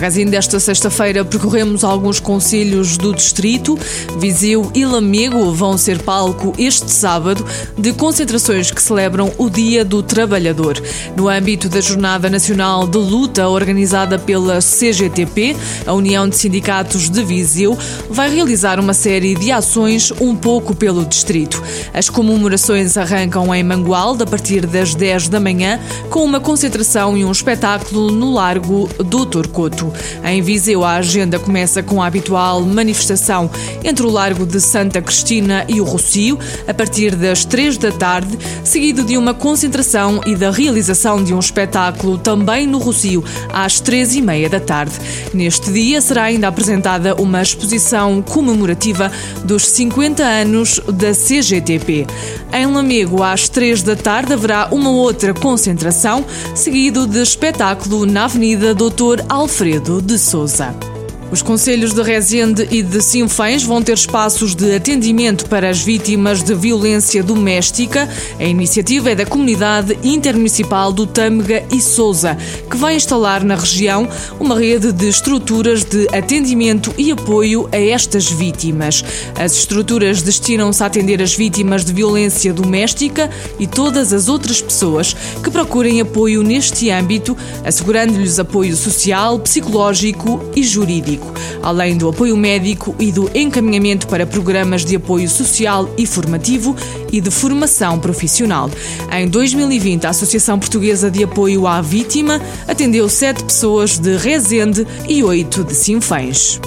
Magazine desta sexta-feira percorremos alguns conselhos do distrito. Viseu e Lamego vão ser palco este sábado de concentrações que celebram o Dia do Trabalhador. No âmbito da Jornada Nacional de Luta organizada pela CGTP, a União de Sindicatos de Viseu, vai realizar uma série de ações um pouco pelo distrito. As comemorações arrancam em Mangualde a partir das 10 da manhã com uma concentração e um espetáculo no Largo do Torcoto. Em Viseu, a agenda começa com a habitual manifestação entre o Largo de Santa Cristina e o Rocio, a partir das três da tarde, seguido de uma concentração e da realização de um espetáculo também no Rocio, às três e meia da tarde. Neste dia será ainda apresentada uma exposição comemorativa dos 50 anos da CGTP. Em Lamego, às três da tarde, haverá uma outra concentração, seguido de espetáculo na Avenida Doutor Alfredo Alfredo de Souza. Os conselhos de Rezende e de Sinfãs vão ter espaços de atendimento para as vítimas de violência doméstica. A iniciativa é da comunidade intermunicipal do Tâmega e Souza, que vai instalar na região uma rede de estruturas de atendimento e apoio a estas vítimas. As estruturas destinam-se a atender as vítimas de violência doméstica e todas as outras pessoas que procurem apoio neste âmbito, assegurando-lhes apoio social, psicológico e jurídico além do apoio médico e do encaminhamento para programas de apoio social e formativo e de formação profissional. Em 2020, a Associação Portuguesa de Apoio à Vítima atendeu sete pessoas de Rezende e oito de Sinfãs.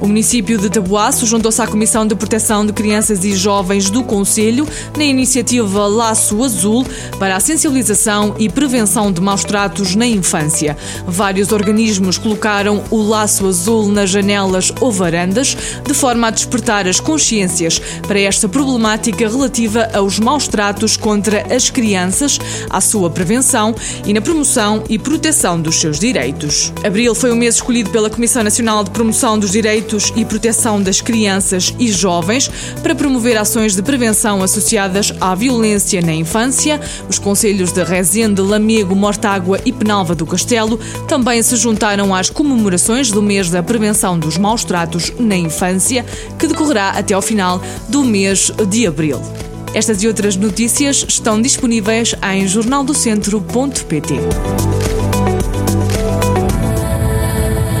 O município de Tabuaço juntou-se à Comissão de Proteção de Crianças e Jovens do Conselho na iniciativa Laço Azul para a sensibilização e prevenção de maus tratos na infância. Vários organismos colocaram o laço azul nas janelas ou varandas, de forma a despertar as consciências para esta problemática relativa aos maus tratos contra as crianças, à sua prevenção e na promoção e proteção dos seus direitos. Abril foi o mês escolhido pela Comissão Nacional de Promoção dos Direitos Direitos e Proteção das Crianças e Jovens para promover ações de prevenção associadas à violência na infância. Os conselhos de Rezende, Lamego, Mortágua e Penalva do Castelo também se juntaram às comemorações do mês da prevenção dos maus tratos na infância, que decorrerá até ao final do mês de abril. Estas e outras notícias estão disponíveis em jornaldocentro.pt.